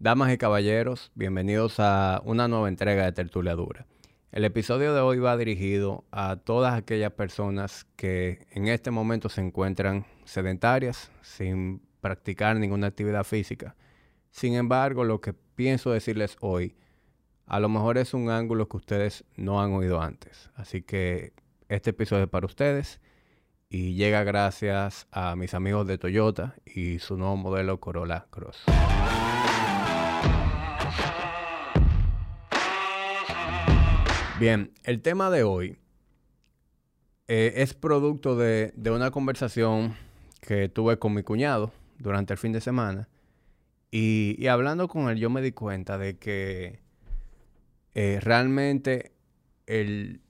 Damas y caballeros, bienvenidos a una nueva entrega de Tertulia Dura. El episodio de hoy va dirigido a todas aquellas personas que en este momento se encuentran sedentarias, sin practicar ninguna actividad física. Sin embargo, lo que pienso decirles hoy, a lo mejor es un ángulo que ustedes no han oído antes. Así que este episodio es para ustedes y llega gracias a mis amigos de Toyota y su nuevo modelo Corolla Cross. Bien, el tema de hoy eh, es producto de, una conversación que tuve con mi cuñado durante el fin de semana. Y, hablando con él, yo me di cuenta de que eh, realmente el,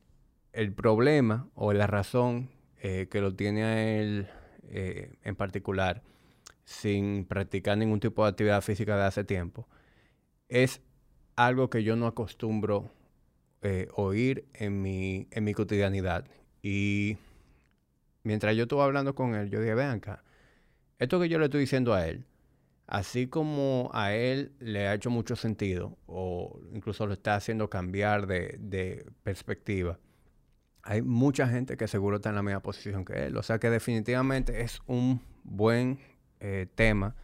problema o la razón eh, que lo tiene a él en particular, sin practicar ningún tipo de actividad física de hace tiempo, es algo que yo no acostumbro eh, oír en mi, en mi cotidianidad. Y mientras yo estuve hablando con él, yo dije, vean acá, esto que yo le estoy diciendo a él, así como a él le ha hecho mucho sentido, o incluso lo está haciendo cambiar de, perspectiva, hay mucha gente que seguro está en la misma posición que él. O sea que definitivamente es un buen eh, tema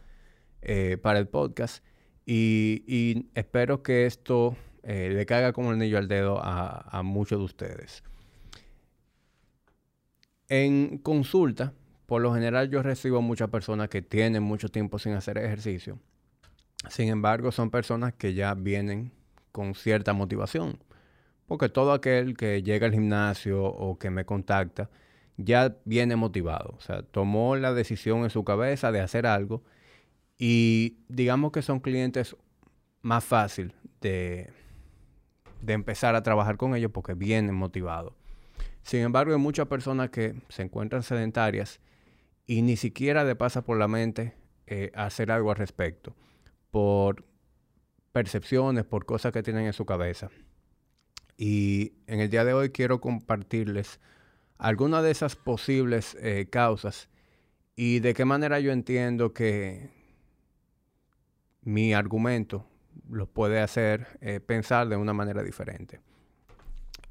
eh, para el podcast. Y, y espero que esto eh, le caiga como el anillo al dedo a, muchos de ustedes. En consulta, por lo general yo recibo muchas personas que tienen mucho tiempo sin hacer ejercicio. Sin embargo, son personas que ya vienen con cierta motivación. Porque todo aquel que llega al gimnasio o que me contacta ya viene motivado. O sea, tomó la decisión en su cabeza de hacer algo y digamos que son clientes más fácil de, de empezar a trabajar con ellos porque vienen motivados. Sin embargo, hay muchas personas que se encuentran sedentarias y ni siquiera le pasa por la mente eh, hacer algo al respecto, por percepciones, por cosas que tienen en su cabeza. Y en el día de hoy quiero compartirles algunas de esas posibles eh, causas y de qué manera yo entiendo que mi argumento los puede hacer eh, pensar de una manera diferente.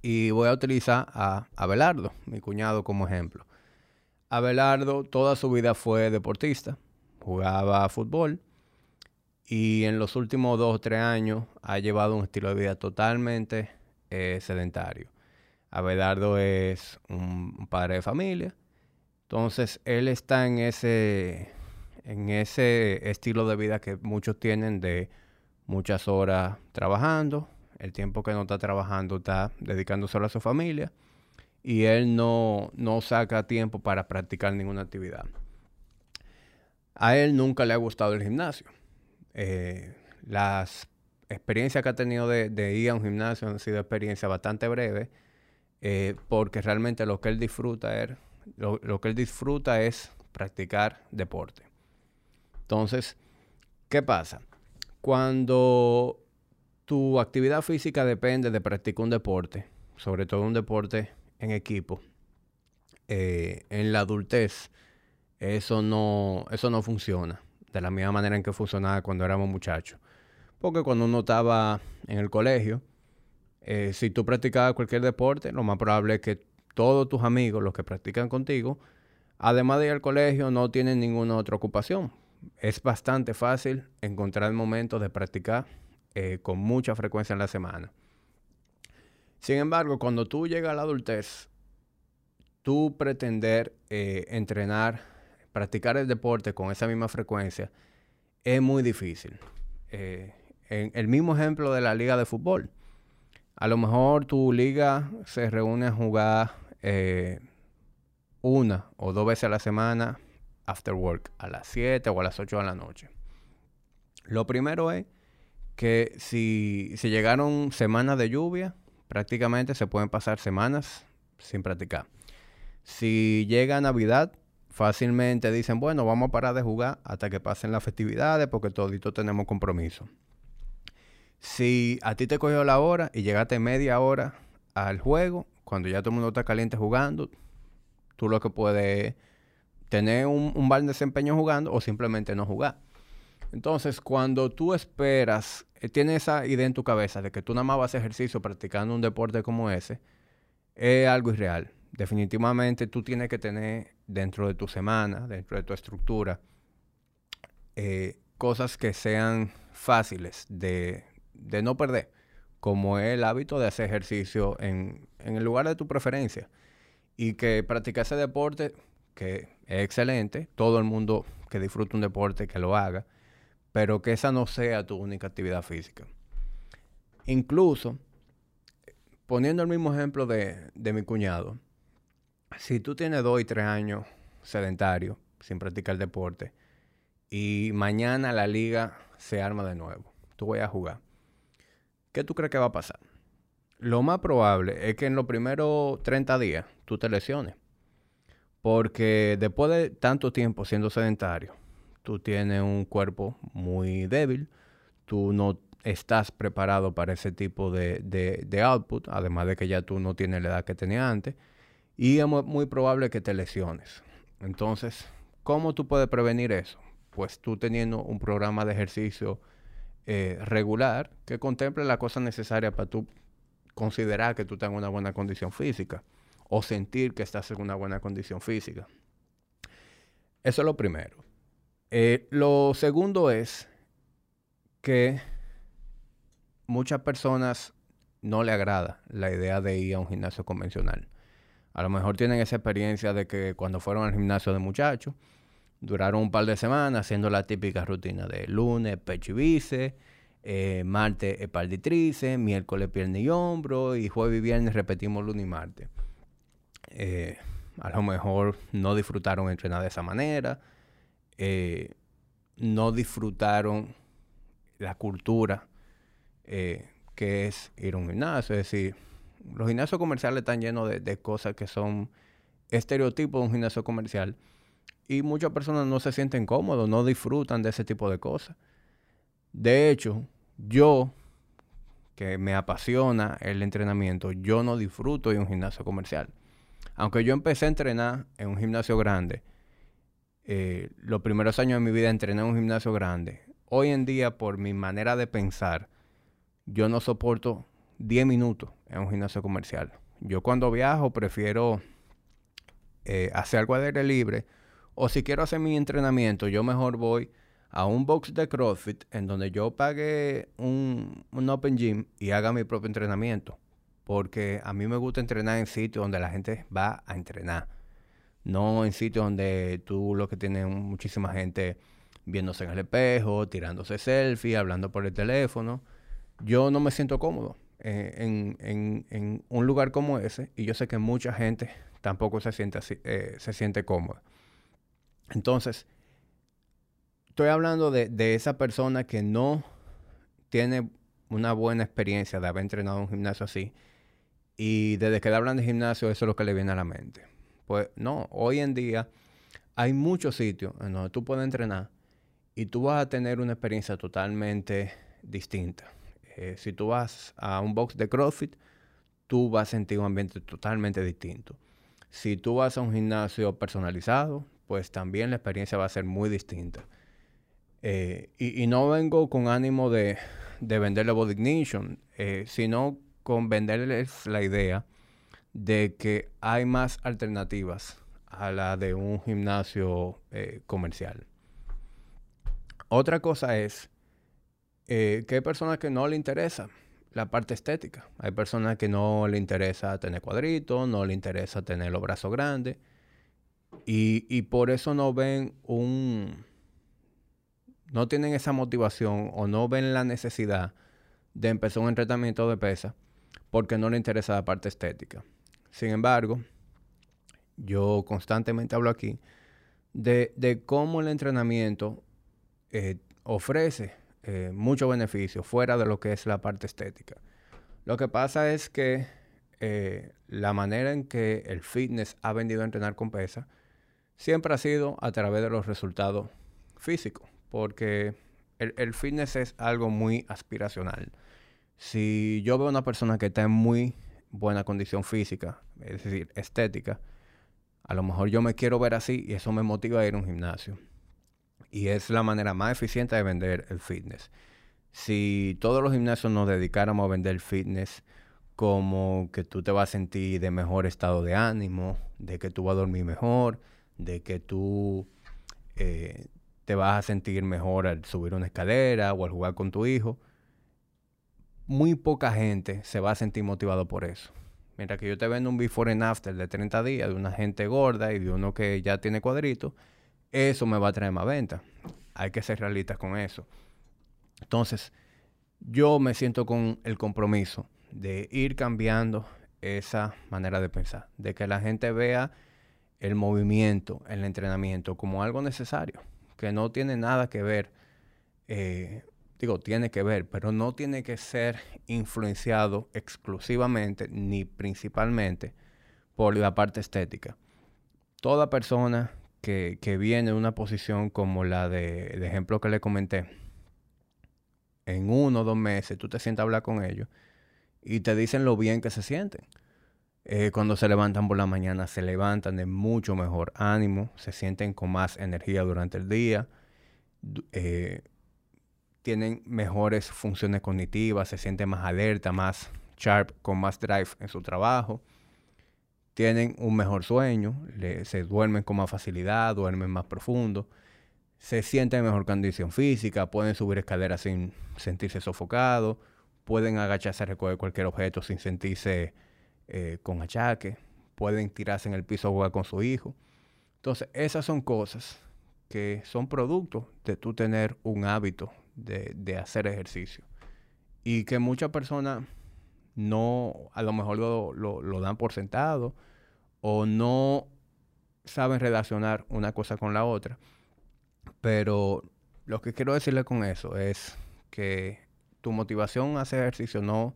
Y voy a utilizar a Abelardo, mi cuñado, como ejemplo. Abelardo toda su vida fue deportista, jugaba fútbol y en los últimos dos o tres años ha llevado un estilo de vida totalmente eh, sedentario. Abelardo es un, padre de familia, entonces él está en ese, en ese estilo de vida que muchos tienen de muchas horas trabajando, el tiempo que no está trabajando está dedicándose a su familia y él no, no saca tiempo para practicar ninguna actividad. A él nunca le ha gustado el gimnasio. Eh, las experiencias que ha tenido de, ir a un gimnasio han sido experiencias bastante breves, eh, porque realmente lo que él disfruta es, lo que él disfruta es practicar deporte. Entonces, ¿qué pasa? Cuando tu actividad física depende de practicar un deporte, sobre todo un deporte en equipo, eh, en la adultez, eso no, eso no funciona de la misma manera en que funcionaba cuando éramos muchachos. Porque cuando uno estaba en el colegio, eh, si tú practicabas cualquier deporte, lo más probable es que todos tus amigos, los que practican contigo, además de ir al colegio, no tienen ninguna otra ocupación es bastante fácil encontrar momentos de practicar eh, con mucha frecuencia en la semana. Sin embargo, cuando tú llegas a la adultez, tú pretender eh, entrenar, practicar el deporte con esa misma frecuencia, es muy difícil. Eh, el mismo ejemplo de la liga de fútbol. A lo mejor tu liga se reúne a jugar una o dos veces a la semana after work a las 7 o a las 8 de la noche. Lo primero es que si, si llegaron semanas de lluvia, prácticamente se pueden pasar semanas sin practicar. Si llega Navidad, fácilmente dicen, bueno, vamos a parar de jugar hasta que pasen las festividades porque todito tenemos compromiso. Si a ti te cogió la hora y llegaste media hora al juego, cuando ya todo el mundo está caliente jugando, tú lo que puedes tener un, un mal desempeño jugando o simplemente no jugar. Entonces, cuando tú esperas, eh, tienes esa idea en tu cabeza de que tú nada más vas a ejercicio practicando un deporte como ese, es algo irreal. Definitivamente tú tienes que tener dentro de tu semana, dentro de tu estructura, eh, cosas que sean fáciles de, de, no perder, como el hábito de hacer ejercicio en, en el lugar de tu preferencia y que practicar ese deporte, que es excelente, todo el mundo que disfrute un deporte que lo haga, pero que esa no sea tu única actividad física. Incluso, poniendo el mismo ejemplo de, de mi cuñado, si tú tienes dos y tres años sedentario, sin practicar deporte, y mañana la liga se arma de nuevo, tú vas a jugar, ¿qué tú crees que va a pasar? Lo más probable es que en los primeros 30 días tú te lesiones. Porque después de tanto tiempo siendo sedentario, tú tienes un cuerpo muy débil, tú no estás preparado para ese tipo de, de, output, además de que ya tú no tienes la edad que tenías antes, y es muy probable que te lesiones. Entonces, ¿cómo tú puedes prevenir eso? Pues tú teniendo un programa de ejercicio eh, regular que contemple las cosas necesarias para tú considerar que tú en una buena condición física o sentir que estás en una buena condición física. Eso es lo primero. Eh, lo segundo es que muchas personas no le agrada la idea de ir a un gimnasio convencional. A lo mejor tienen esa experiencia de que cuando fueron al gimnasio de muchachos, duraron un par de semanas haciendo la típica rutina de lunes, pecho y eh, martes espalda y miércoles pierna y hombro y jueves y viernes repetimos lunes y martes. Eh, a lo mejor no disfrutaron entrenar de esa manera, eh, no disfrutaron la cultura que es ir a un gimnasio. Es decir, los gimnasios comerciales están llenos de, de cosas que son estereotipos de un gimnasio comercial y muchas personas no se sienten cómodos, no disfrutan de ese tipo de cosas. De hecho, yo, que me apasiona el entrenamiento, yo no disfruto de un gimnasio comercial. Aunque yo empecé a entrenar en un gimnasio grande, eh, los primeros años de mi vida entrené en un gimnasio grande. Hoy en día, por mi manera de pensar, yo no soporto 10 minutos en un gimnasio comercial. Yo cuando viajo prefiero eh, hacer algo de aire libre o si quiero hacer mi entrenamiento, yo mejor voy a un box de CrossFit en donde yo pague un, Open Gym y haga mi propio entrenamiento. Porque a mí me gusta entrenar en sitios donde la gente va a entrenar. No en sitios donde tú lo que tienes muchísima gente viéndose en el espejo, tirándose selfie, hablando por el teléfono. Yo no me siento cómodo eh, en, un lugar como ese y yo sé que mucha gente tampoco se siente, así, eh, se siente cómoda. Entonces, estoy hablando de, esa persona que no tiene una buena experiencia de haber entrenado en un gimnasio así. Y desde que hablan de gimnasio, eso es lo que le viene a la mente. Pues no, hoy en día hay muchos sitios en donde tú puedes entrenar y tú vas a tener una experiencia totalmente distinta. Eh, si tú vas a un box de CrossFit, tú vas a sentir un ambiente totalmente distinto. Si tú vas a un gimnasio personalizado, pues también la experiencia va a ser muy distinta. Eh, y, no vengo con ánimo de, de venderle Body Ignition, eh, sino con venderles la idea de que hay más alternativas a la de un gimnasio eh, comercial. Otra cosa es que hay personas que no le interesa la parte estética. Hay personas que no le interesa tener cuadritos, no le interesa tener los brazos grandes. Y, y por eso no ven un, no tienen esa motivación o no ven la necesidad de empezar un entrenamiento de pesa porque no les interesa la parte estética. Sin embargo, yo constantemente hablo aquí de, cómo el entrenamiento eh, ofrece eh, muchos beneficios fuera de lo que es la parte estética. Lo que pasa es que eh, la manera en que el fitness ha vendido a entrenar con pesa siempre ha sido a través de los resultados físicos porque el, fitness es algo muy aspiracional. Si yo veo una persona que está en muy buena condición física, es decir, estética, a lo mejor yo me quiero ver así y eso me motiva a ir a un gimnasio. Y es la manera más eficiente de vender el fitness. Si todos los gimnasios nos dedicáramos a vender fitness como que tú te vas a sentir de mejor estado de ánimo, de que tú vas a dormir mejor, de que tú eh, te vas a sentir mejor al subir una escalera o al jugar con tu hijo, muy poca gente se va a sentir motivado por eso. Mientras que yo te vendo un before and after de 30 días de una gente gorda y de uno que ya tiene cuadritos, eso me va a traer más venta. Hay que ser realistas con eso. Entonces, yo me siento con el compromiso de ir cambiando esa manera de pensar, de que la gente vea el movimiento, el entrenamiento como algo necesario, que no tiene nada que ver, eh, tiene que ver, pero no tiene que ser influenciado exclusivamente ni principalmente por la parte estética. Toda persona que, viene en una posición como la de, de ejemplo que le comenté, en uno o dos meses tú te sientas a hablar con ellos y te dicen lo bien que se sienten. Eh, cuando se levantan por la mañana, se levantan de mucho mejor ánimo, se sienten con más energía durante el día, eh, tienen mejores funciones cognitivas, se sienten más alerta, más sharp, con más drive en su trabajo, tienen un mejor sueño, se duermen con más facilidad, duermen más profundo, se sienten en mejor condición física, pueden subir escaleras sin sentirse sofocados, pueden agacharse a recoger cualquier objeto sin sentirse eh, con achaque, pueden tirarse en el piso a jugar con su hijo. Entonces, esas son cosas que son producto de tú tener un hábito de, hacer ejercicio. Y que muchas personas no, a lo mejor lo, lo dan por sentado o no saben relacionar una cosa con la otra. Pero lo que quiero decirle con eso es que tu motivación a hacer ejercicio no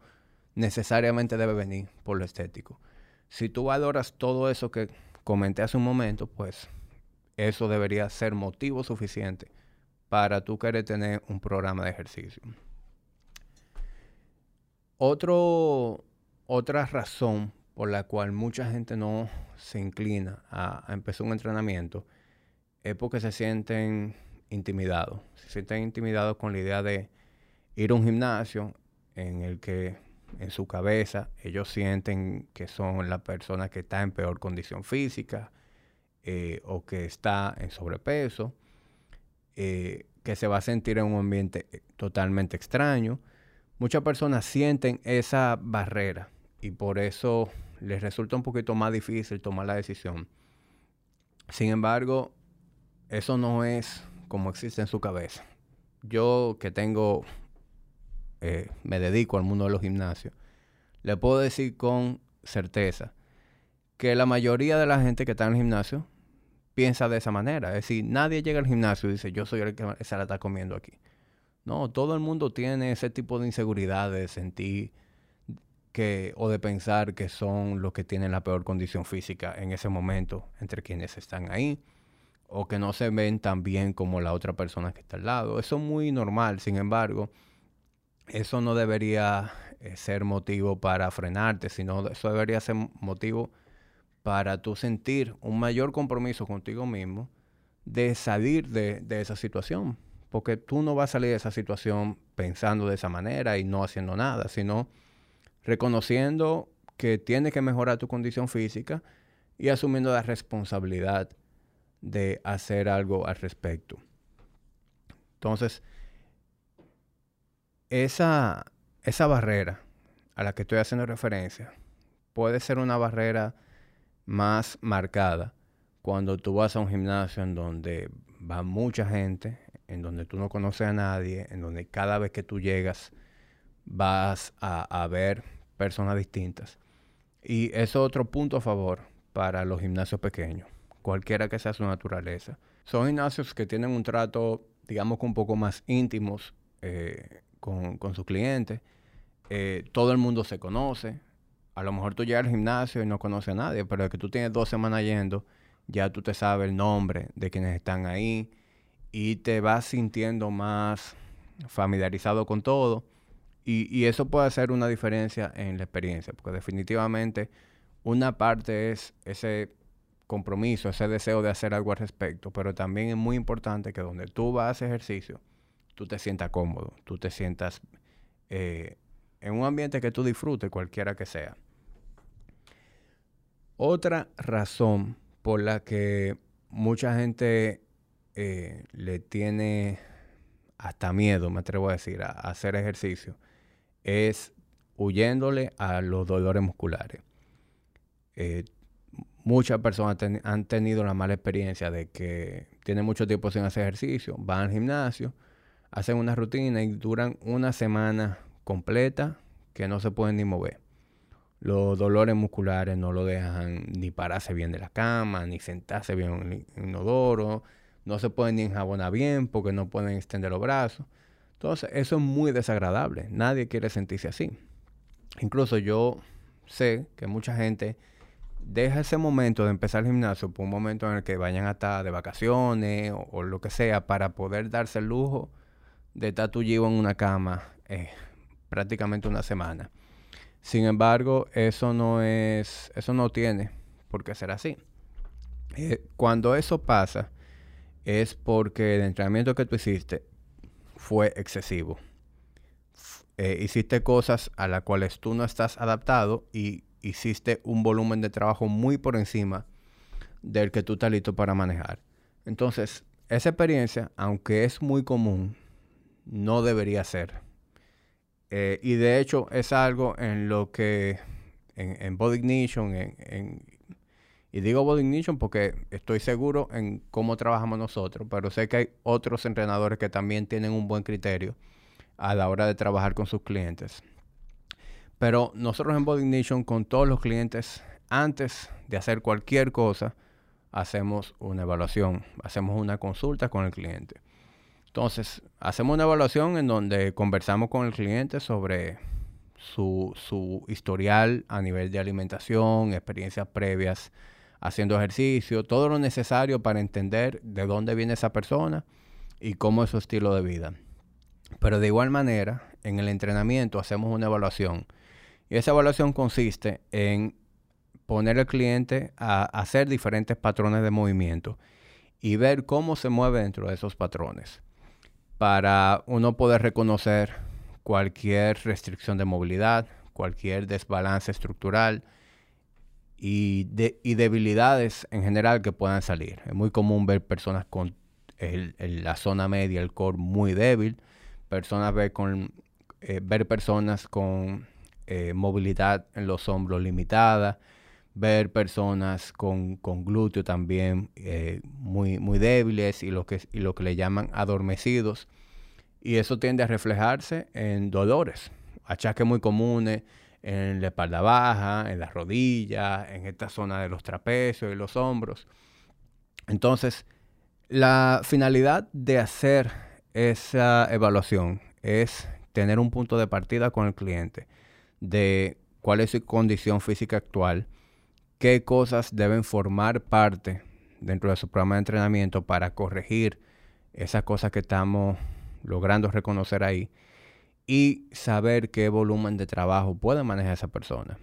necesariamente debe venir por lo estético. Si tú valoras todo eso que comenté hace un momento, pues eso debería ser motivo suficiente para tú querer tener un programa de ejercicio. Otra razón por la cual mucha gente no se inclina a, a empezar un entrenamiento es porque se sienten intimidados. Se sienten intimidados con la idea de ir a un gimnasio en el que en su cabeza ellos sienten que son la persona que está en peor condición física eh, o que está en sobrepeso, eh, que se va a sentir en un ambiente eh, totalmente extraño. Muchas personas sienten esa barrera y por eso les resulta un poquito más difícil tomar la decisión. Sin embargo, eso no es como existe en su cabeza. Yo que tengo eh, me dedico al mundo de los gimnasios, le puedo decir con certeza que la mayoría de la gente que está en el gimnasio piensa de esa manera. Es decir, nadie llega al gimnasio y dice, yo soy el que se la está comiendo aquí. No, todo el mundo tiene ese tipo de inseguridad de sentir que, o de pensar que son los que tienen la peor condición física en ese momento entre quienes están ahí, o que no se ven tan bien como la otra persona que está al lado. Eso es muy normal, sin embargo, eso no debería eh, ser motivo para frenarte, sino eso debería ser motivo para tú sentir un mayor compromiso contigo mismo de salir de, esa situación. Porque tú no vas a salir de esa situación pensando de esa manera y no haciendo nada, sino reconociendo que tienes que mejorar tu condición física y asumiendo la responsabilidad de hacer algo al respecto. Entonces, esa, esa barrera a la que estoy haciendo referencia puede ser una barrera más marcada cuando tú vas a un gimnasio en donde va mucha gente, en donde tú no conoces a nadie, en donde cada vez que tú llegas vas a, ver personas distintas. Y eso es otro punto a favor para los gimnasios pequeños, cualquiera que sea su naturaleza. Son gimnasios que tienen un trato, digamos, un poco más íntimos eh, con, con sus clientes. Eh, todo el mundo se conoce. A lo mejor tú llegas al gimnasio y no conoces a nadie, pero es que tú tienes dos semanas yendo, ya tú te sabes el nombre de quienes están ahí y te vas sintiendo más familiarizado con todo. Y, eso puede hacer una diferencia en la experiencia, porque definitivamente una parte es ese compromiso, ese deseo de hacer algo al respecto, pero también es muy importante que donde tú vas a ejercicio, tú te sientas cómodo, tú te sientas eh, en un ambiente que tú disfrutes, cualquiera que sea. Otra razón por la que mucha gente eh, le tiene hasta miedo, me atrevo a decir, a, hacer ejercicio, es huyéndole a los dolores musculares. Eh, muchas personas han tenido la mala experiencia de que tienen mucho tiempo sin hacer ejercicio, van al gimnasio, hacen una rutina y duran una semana completa que no se pueden ni mover. Los dolores musculares no lo dejan ni pararse bien de la cama, ni sentarse bien en el inodoro, no se pueden ni enjabonar bien porque no pueden extender los brazos. Entonces, eso es muy desagradable. Nadie quiere sentirse así. Incluso yo sé que mucha gente deja ese momento de empezar el gimnasio por un momento en el que vayan a estar de vacaciones o, lo que sea para poder darse el lujo de estar en una cama eh, prácticamente una semana. Sin embargo, eso no es, eso no tiene por qué ser así. Eh, cuando eso pasa, es porque el entrenamiento que tú hiciste fue excesivo. Eh, hiciste cosas a las cuales tú no estás adaptado y hiciste un volumen de trabajo muy por encima del que tú estás listo para manejar. Entonces, esa experiencia, aunque es muy común, no debería ser. Eh, y de hecho es algo en lo que en, Body Ignition, y digo Body Ignition porque estoy seguro en cómo trabajamos nosotros, pero sé que hay otros entrenadores que también tienen un buen criterio a la hora de trabajar con sus clientes. Pero nosotros en Body Ignition con todos los clientes, antes de hacer cualquier cosa, hacemos una evaluación, hacemos una consulta con el cliente. Entonces, hacemos una evaluación en donde conversamos con el cliente sobre su, historial a nivel de alimentación, experiencias previas haciendo ejercicio, todo lo necesario para entender de dónde viene esa persona y cómo es su estilo de vida. Pero de igual manera, en el entrenamiento hacemos una evaluación. Y esa evaluación consiste en poner al cliente a hacer diferentes patrones de movimiento y ver cómo se mueve dentro de esos patrones para uno poder reconocer cualquier restricción de movilidad, cualquier desbalance estructural y, debilidades en general que puedan salir. Es muy común ver personas con la zona media, el core muy débil, personas ver, con, eh, ver personas con eh, movilidad en los hombros limitada, ver personas con, con glúteo también eh, muy, muy débiles y lo, que, y lo que le llaman adormecidos. Y eso tiende a reflejarse en dolores, achaques muy comunes en la espalda baja, en las rodillas, en esta zona de los trapecios y los hombros. Entonces, la finalidad de hacer esa evaluación es tener un punto de partida con el cliente de cuál es su condición física actual, qué cosas deben formar parte dentro de su programa de entrenamiento para corregir esas cosas que estamos logrando reconocer ahí y saber qué volumen de trabajo puede manejar esa persona.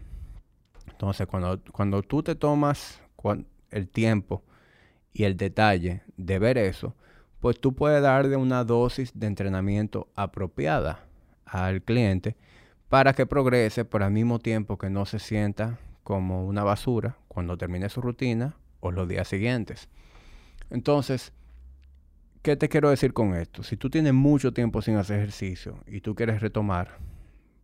Entonces, cuando, cuando tú te tomas el tiempo y el detalle de ver eso, pues tú puedes darle una dosis de entrenamiento apropiada al cliente para que progrese, por al mismo tiempo que no se sienta como una basura cuando termine su rutina o los días siguientes. Entonces, ¿qué te quiero decir con esto? Si tú tienes mucho tiempo sin hacer ejercicio y tú quieres retomar,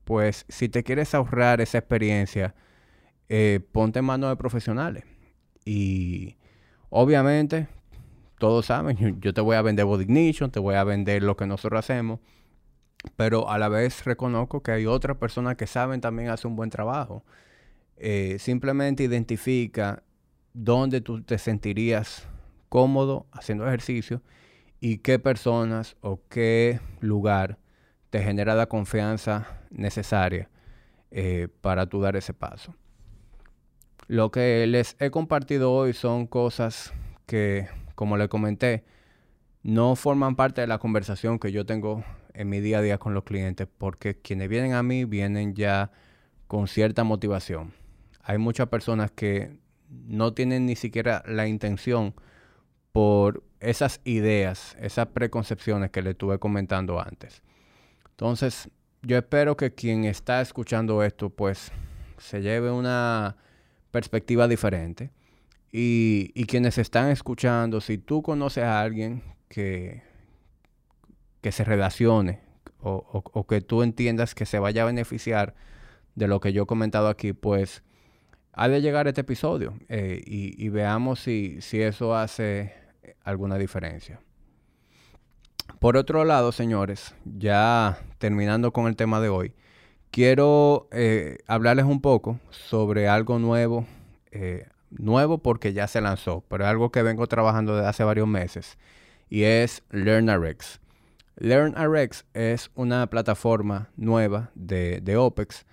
pues si te quieres ahorrar esa experiencia, eh, ponte en manos de profesionales. Y obviamente, todos saben, yo te voy a vender Body te voy a vender lo que nosotros hacemos, pero a la vez reconozco que hay otras personas que saben también hacer un buen trabajo. Eh, simplemente identifica dónde tú te sentirías cómodo haciendo ejercicio y qué personas o qué lugar te genera la confianza necesaria eh, para tú dar ese paso. Lo que les he compartido hoy son cosas que, como le comenté, no forman parte de la conversación que yo tengo en mi día a día con los clientes, porque quienes vienen a mí vienen ya con cierta motivación hay muchas personas que no tienen ni siquiera la intención por esas ideas, esas preconcepciones que le estuve comentando antes. Entonces, yo espero que quien está escuchando esto, pues, se lleve una perspectiva diferente. Y, quienes están escuchando, si tú conoces a alguien que, que se relacione o, que tú entiendas que se vaya a beneficiar de lo que yo he comentado aquí, pues ha de llegar este episodio eh, y, veamos si, eso hace alguna diferencia. Por otro lado, señores, ya terminando con el tema de hoy, quiero eh, hablarles un poco sobre algo nuevo, eh, nuevo porque ya se lanzó, pero algo que vengo trabajando desde hace varios meses, y es LearnRx. LearnRx es una plataforma nueva de, OPEX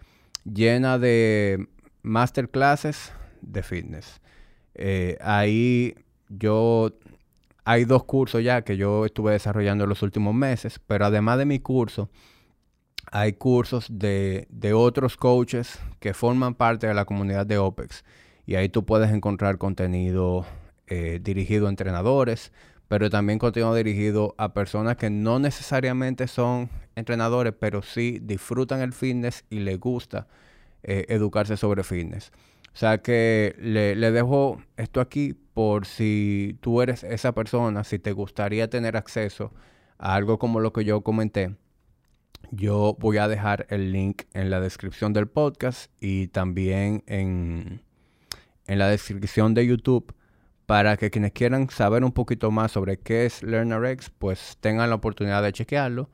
llena de masterclasses de fitness. Eh, ahí yo hay dos cursos ya que yo estuve desarrollando en los últimos meses, pero además de mi curso, hay cursos de, otros coaches que forman parte de la comunidad de OPEX. Y ahí tú puedes encontrar contenido eh, dirigido a entrenadores, pero también contenido dirigido a personas que no necesariamente son entrenadores, pero sí disfrutan el fitness y les gusta eh, educarse sobre fitness. O sea que le, dejo esto aquí por si tú eres esa persona, si te gustaría tener acceso a algo como lo que yo comenté. Yo voy a dejar el link en la descripción del podcast y también en, en la descripción de YouTube para que quienes quieran saber un poquito más sobre qué es LearnerX, pues tengan la oportunidad de chequearlo.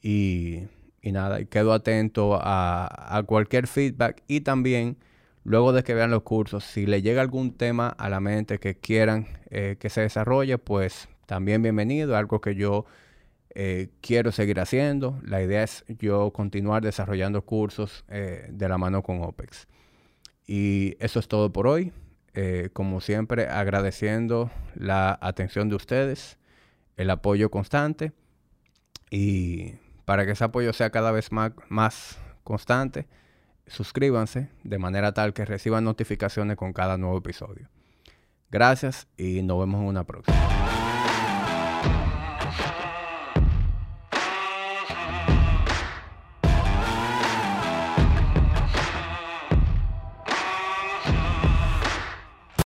Y, nada, quedo atento a, cualquier feedback y también luego de que vean los cursos, si le llega algún tema a la mente que quieran eh, que se desarrolle, pues también bienvenido, algo que yo eh, quiero seguir haciendo. La idea es yo continuar desarrollando cursos eh, de la mano con OPEX. Y eso es todo por hoy. Como siempre, agradeciendo la atención de ustedes, el apoyo constante y para que ese apoyo sea cada vez más, constante, suscríbanse de manera tal que reciban notificaciones con cada nuevo episodio. Gracias y nos vemos en una próxima.